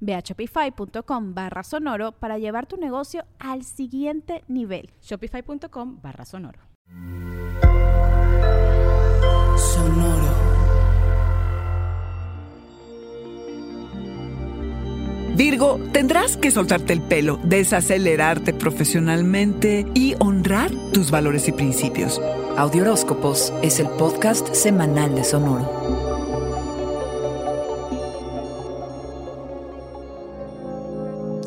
Ve a shopify.com barra sonoro para llevar tu negocio al siguiente nivel. Shopify.com barra sonoro. Sonoro. Virgo, tendrás que soltarte el pelo, desacelerarte profesionalmente y honrar tus valores y principios. Audioróscopos es el podcast semanal de Sonoro.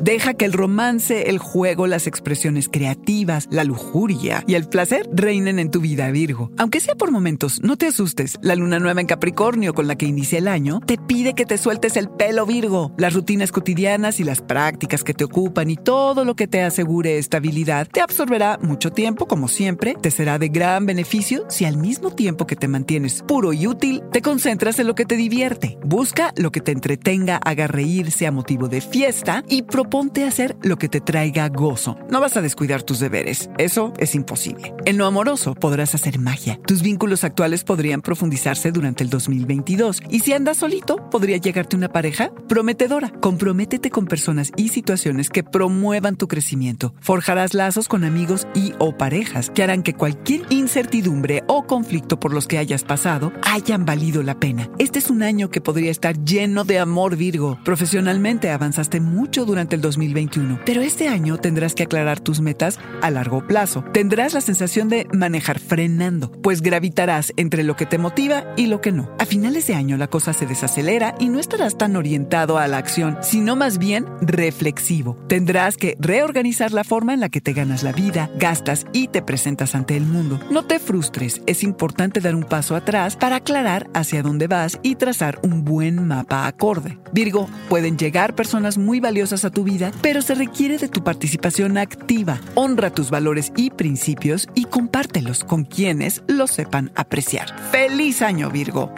Deja que el romance, el juego, las expresiones creativas, la lujuria y el placer reinen en tu vida, Virgo. Aunque sea por momentos, no te asustes. La luna nueva en Capricornio con la que inicia el año te pide que te sueltes el pelo, Virgo. Las rutinas cotidianas y las prácticas que te ocupan y todo lo que te asegure estabilidad te absorberá mucho tiempo, como siempre. Te será de gran beneficio si al mismo tiempo que te mantienes puro y útil, te concentras en lo que te divierte. Busca lo que te entretenga, haga reír, sea motivo de fiesta y ponte a hacer lo que te traiga gozo. No vas a descuidar tus deberes. Eso es imposible. En lo amoroso podrás hacer magia. Tus vínculos actuales podrían profundizarse durante el 2022. Y si andas solito, podría llegarte una pareja prometedora. Comprométete con personas y situaciones que promuevan tu crecimiento. Forjarás lazos con amigos y o parejas que harán que cualquier incertidumbre o conflicto por los que hayas pasado hayan valido la pena. Este es un año que podría estar lleno de amor, Virgo. Profesionalmente avanzaste mucho durante el 2021. Pero este año tendrás que aclarar tus metas a largo plazo. Tendrás la sensación de manejar frenando, pues gravitarás entre lo que te motiva y lo que no. A finales de año la cosa se desacelera y no estarás tan orientado a la acción, sino más bien reflexivo. Tendrás que reorganizar la forma en la que te ganas la vida, gastas y te presentas ante el mundo. No te frustres, es importante dar un paso atrás para aclarar hacia dónde vas y trazar un buen mapa acorde. Virgo, pueden llegar personas muy valiosas a tu vida pero se requiere de tu participación activa. Honra tus valores y principios y compártelos con quienes los sepan apreciar. ¡Feliz año, Virgo!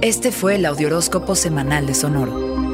Este fue el Audioróscopo Semanal de Sonoro.